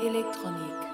électronique.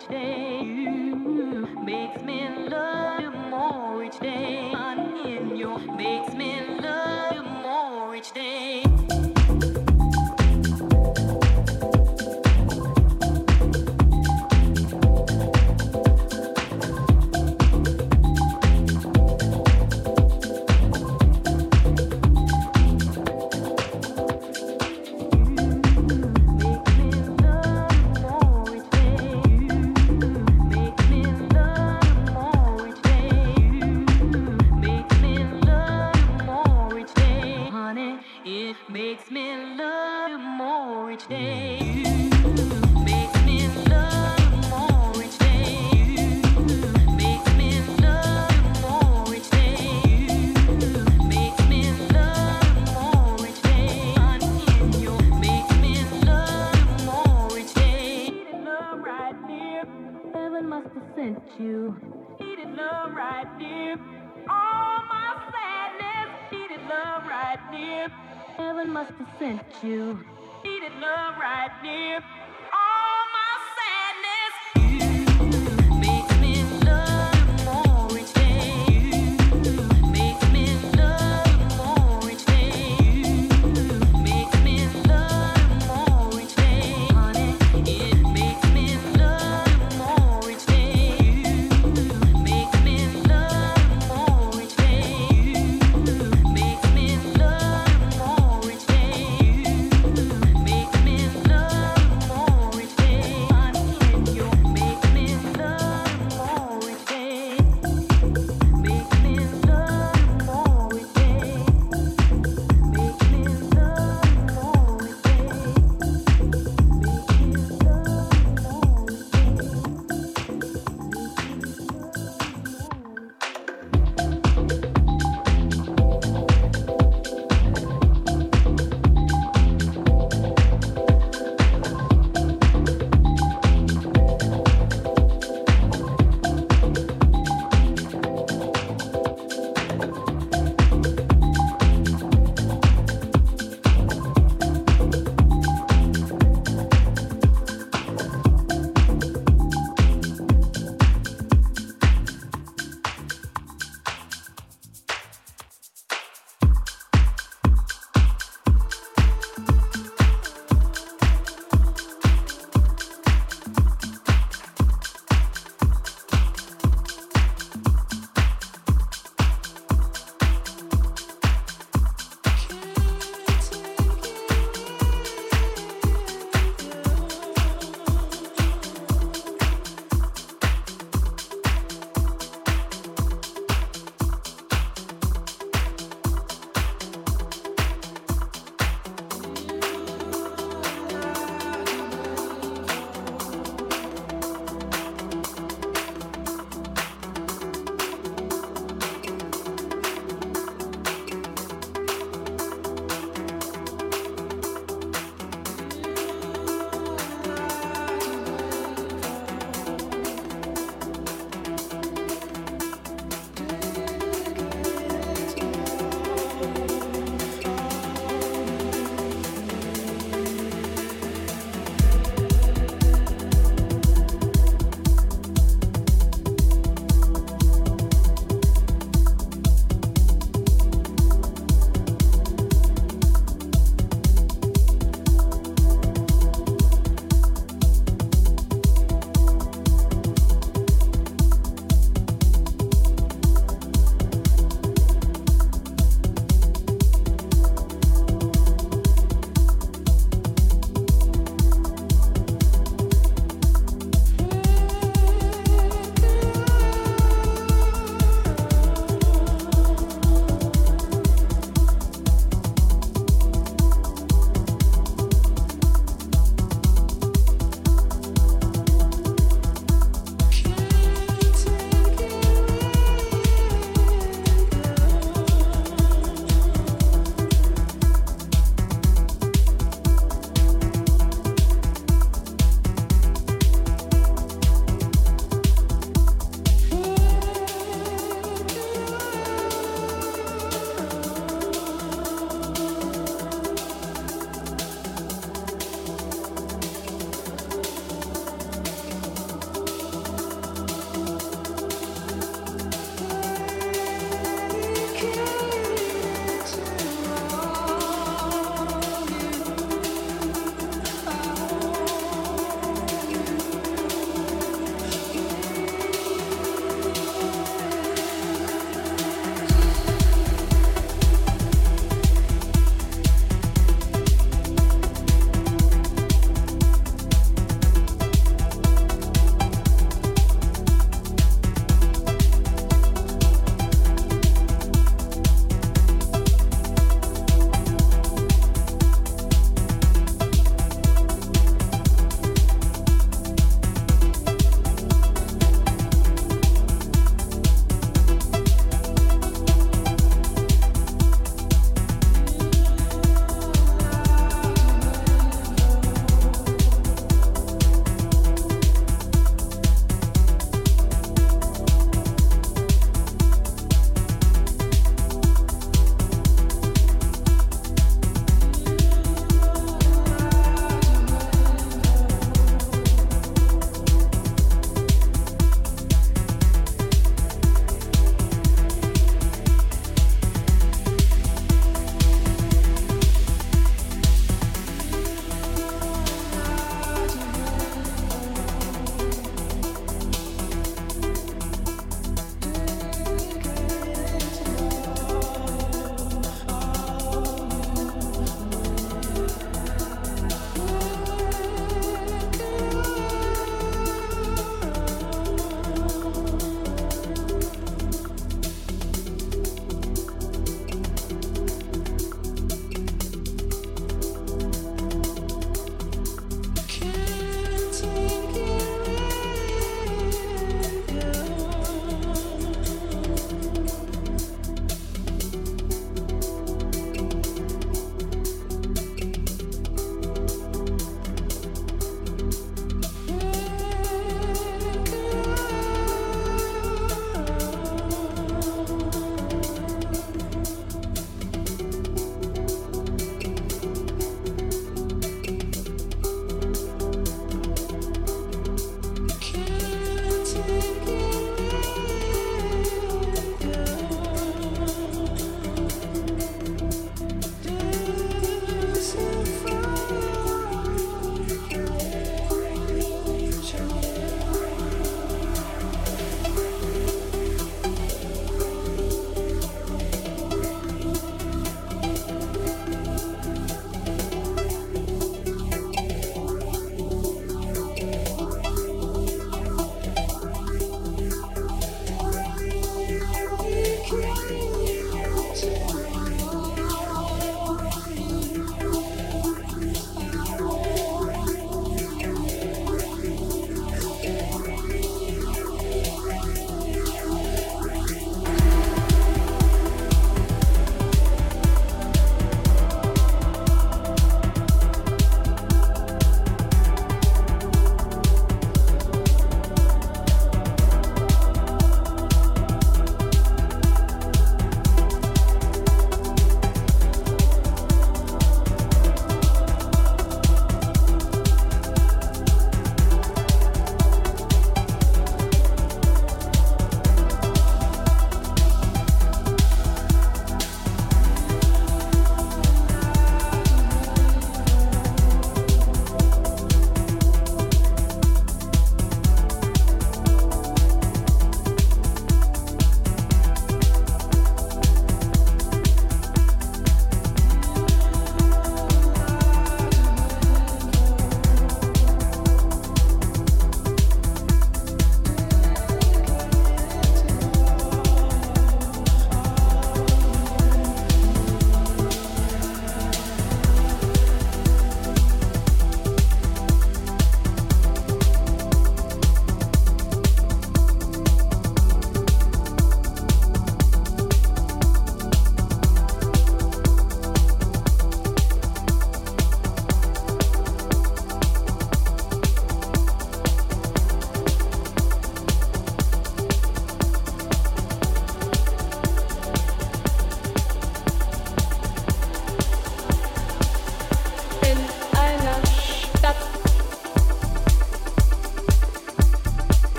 each day. You makes me love you more each day. Honey, you makes me you. Needed love right near.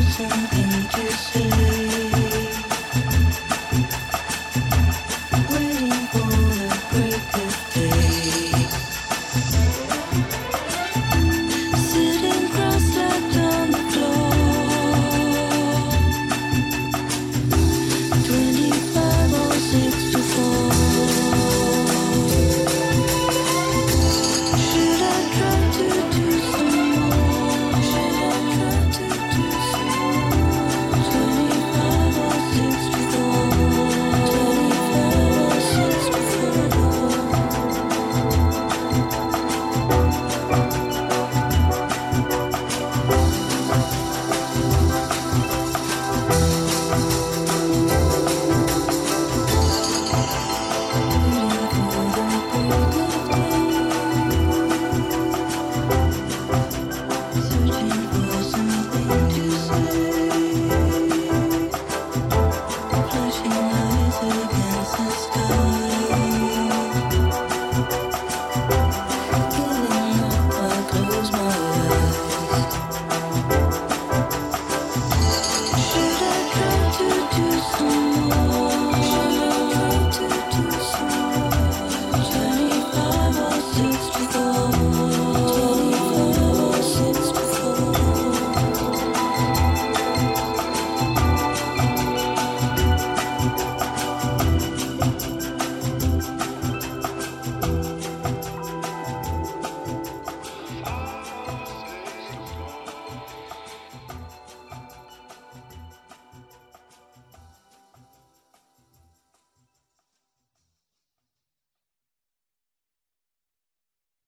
Against the sky.